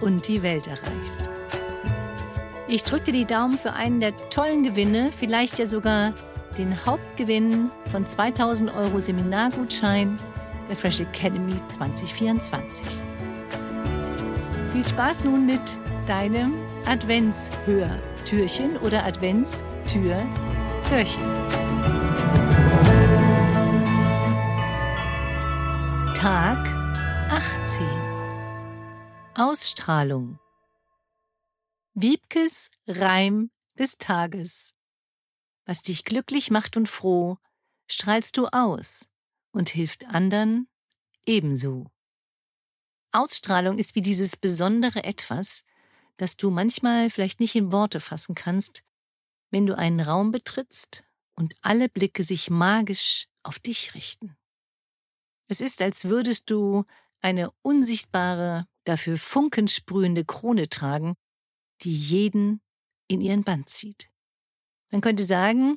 und die Welt erreichst. Ich drücke dir die Daumen für einen der tollen Gewinne, vielleicht ja sogar den Hauptgewinn von 2000 Euro Seminargutschein der Fresh Academy 2024. Viel Spaß nun mit deinem Adventshörtürchen oder Adventstür-Türchen. Tag 18 Ausstrahlung. Wiebkes Reim des Tages. Was dich glücklich macht und froh, strahlst du aus und hilft anderen ebenso. Ausstrahlung ist wie dieses besondere Etwas, das du manchmal vielleicht nicht in Worte fassen kannst, wenn du einen Raum betrittst und alle Blicke sich magisch auf dich richten. Es ist, als würdest du eine unsichtbare, dafür funkensprühende Krone tragen, die jeden in ihren Band zieht. Man könnte sagen,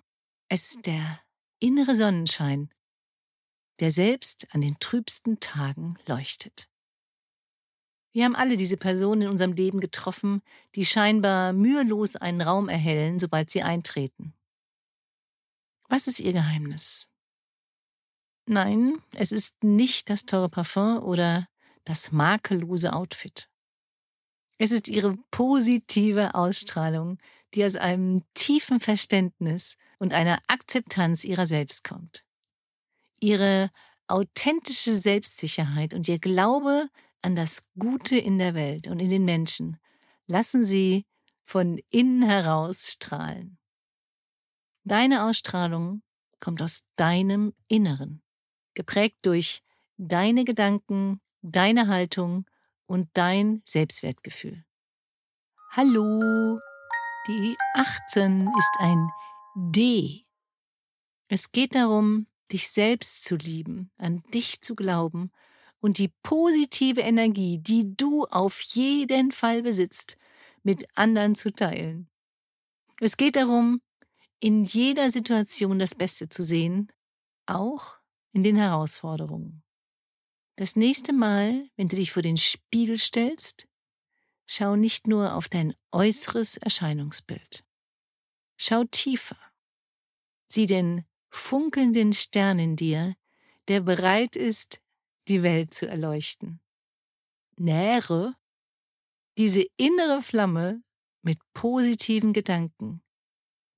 es ist der innere Sonnenschein, der selbst an den trübsten Tagen leuchtet. Wir haben alle diese Personen in unserem Leben getroffen, die scheinbar mühelos einen Raum erhellen, sobald sie eintreten. Was ist ihr Geheimnis? Nein, es ist nicht das teure Parfum oder das makellose Outfit. Es ist ihre positive Ausstrahlung, die aus einem tiefen Verständnis und einer Akzeptanz ihrer selbst kommt. Ihre authentische Selbstsicherheit und ihr Glaube an das Gute in der Welt und in den Menschen lassen sie von innen heraus strahlen. Deine Ausstrahlung kommt aus deinem Inneren, geprägt durch deine Gedanken, deine Haltung und dein Selbstwertgefühl. Hallo, die 18 ist ein D. Es geht darum, dich selbst zu lieben, an dich zu glauben und die positive Energie, die du auf jeden Fall besitzt, mit anderen zu teilen. Es geht darum, in jeder Situation das Beste zu sehen, auch in den Herausforderungen. Das nächste Mal, wenn du dich vor den Spiegel stellst, schau nicht nur auf dein äußeres Erscheinungsbild. Schau tiefer. Sieh den funkelnden Stern in dir, der bereit ist, die Welt zu erleuchten. Nähre diese innere Flamme mit positiven Gedanken,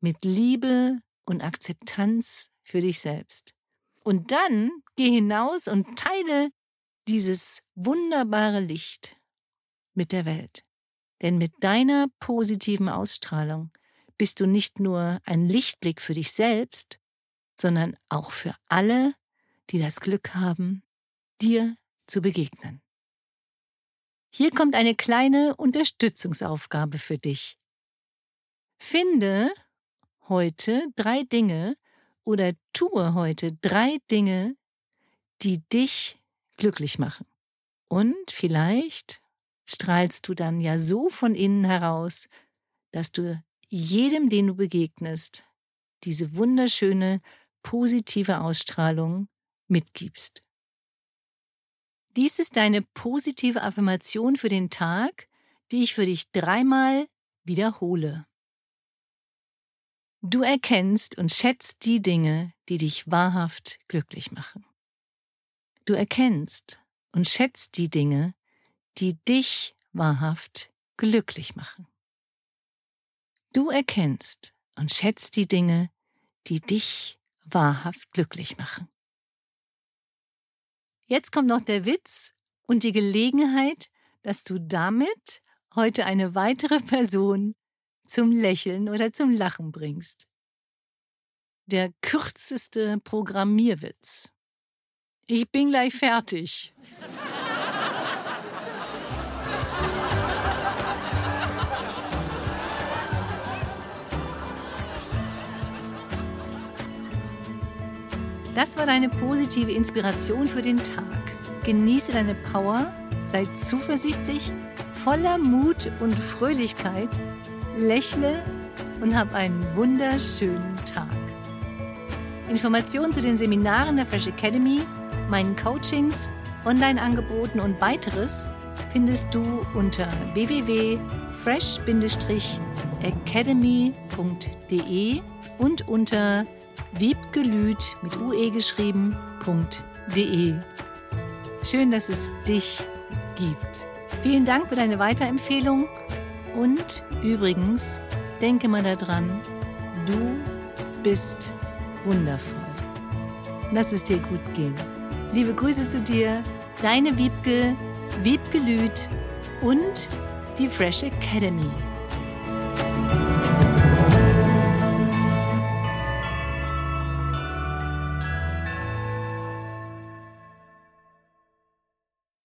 mit Liebe und Akzeptanz für dich selbst. Und dann geh hinaus und teile dieses wunderbare Licht mit der Welt. Denn mit deiner positiven Ausstrahlung bist du nicht nur ein Lichtblick für dich selbst, sondern auch für alle, die das Glück haben, dir zu begegnen. Hier kommt eine kleine Unterstützungsaufgabe für dich. Finde heute drei Dinge oder tue heute drei Dinge, die dich glücklich machen. Und vielleicht strahlst du dann ja so von innen heraus, dass du jedem, den du begegnest, diese wunderschöne, positive Ausstrahlung mitgibst. Dies ist deine positive Affirmation für den Tag, die ich für dich dreimal wiederhole. Du erkennst und schätzt die Dinge, die dich wahrhaft glücklich machen. Du erkennst und schätzt die Dinge, die dich wahrhaft glücklich machen. Du erkennst und schätzt die Dinge, die dich wahrhaft glücklich machen. Jetzt kommt noch der Witz und die Gelegenheit, dass du damit heute eine weitere Person zum Lächeln oder zum Lachen bringst. Der kürzeste Programmierwitz. Ich bin gleich fertig. Das war deine positive Inspiration für den Tag. Genieße deine Power, sei zuversichtlich, voller Mut und Fröhlichkeit, lächle und hab einen wunderschönen Tag. Informationen zu den Seminaren der Fresh Academy, meinen Coachings, Online-Angeboten und weiteres findest du unter www.fresh-academy.de und unter wiebgelüt mit ue geschrieben.de. Schön, dass es dich gibt. Vielen Dank für deine Weiterempfehlung und übrigens, denke mal daran, du bist wundervoll. Lass es dir gut gehen. Liebe Grüße zu dir, deine Wiebke, Wiebke Lüth und die Fresh Academy.